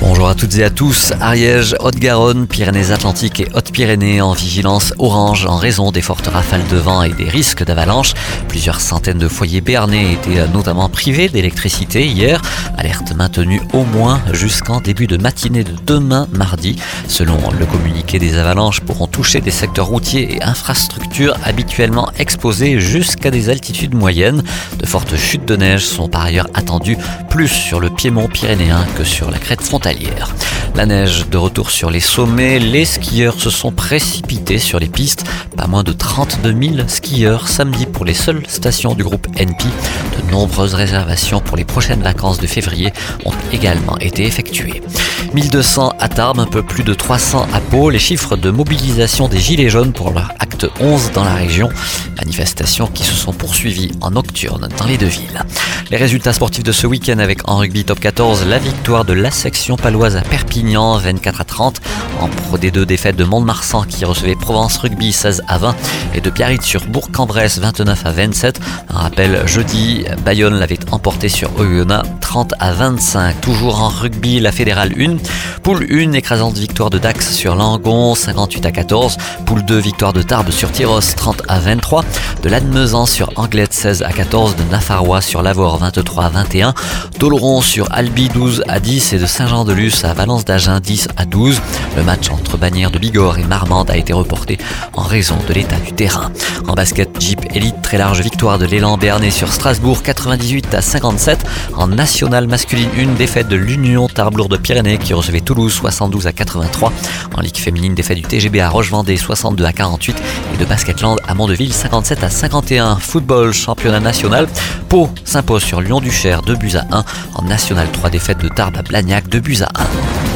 Bonjour à toutes et à tous. Ariège, Haute-Garonne, Pyrénées-Atlantiques et Hautes-Pyrénées en vigilance orange en raison des fortes rafales de vent et des risques d'avalanche. Plusieurs centaines de foyers béarnais étaient notamment privés d'électricité hier. Alerte maintenue au moins jusqu'en début de matinée de demain mardi. Selon le communiqué, des avalanches pourront toucher des secteurs routiers et infrastructures habituellement exposés jusqu'à des altitudes moyennes. De fortes chutes de neige sont par ailleurs attendues plus sur le piémont pyrénéen que sur la crête frontalière. La neige de retour sur les sommets, les skieurs se sont précipités sur les pistes. Pas moins de 32 000 skieurs samedi pour les seules stations du groupe NP. Nombreuses réservations pour les prochaines vacances de février ont également été effectuées. 1200 à Tarbes, un peu plus de 300 à Pau. Les chiffres de mobilisation des Gilets jaunes pour leur acte 11 dans la région. Manifestations qui se sont poursuivies en nocturne dans les deux villes. Les résultats sportifs de ce week-end avec en rugby top 14, la victoire de la section paloise à Perpignan 24 à 30. En Pro D2, défaite de Mont-de-Marsan qui recevait Provence Rugby 16 à 20 et de Biarritz sur Bourg-en-Bresse 29 à 27. Un rappel jeudi, Bayonne l'avait emporté sur Oyonnax 30 à 25. Toujours en rugby, la fédérale 1. Poule 1, écrasante victoire de Dax sur Langon 58 à 14. Poule 2, victoire de Tarbes sur Tyros 30 à 23. De Lannemezan sur Anglette 16 à 14. De Nafarrois sur Lavore 23 à 21. D'Oloron sur Albi 12 à 10 et de Saint-Jean-de-Luz à Valence d'Agen 10 à 12. Le match entre Bagnères de Bigorre et Marmande a été reporté en raison de l'état du terrain. En basket, Jeep Elite, très large victoire de l'élan Bernay sur Strasbourg 98 à 57. En nationale masculine, une défaite de l'Union Tarbes de Pyrénées qui recevait Toulouse 72 à 83. En Ligue féminine, défaite du TGB à Roche-Vendée 62 à 48 et de Basketland à Mondeville 57 à 51. Football, championnat national. Pau s'impose sur Lyon-Duchère 2 buts à 1. En national, 3 défaites de Tarbes à Blagnac 2 buts à 1.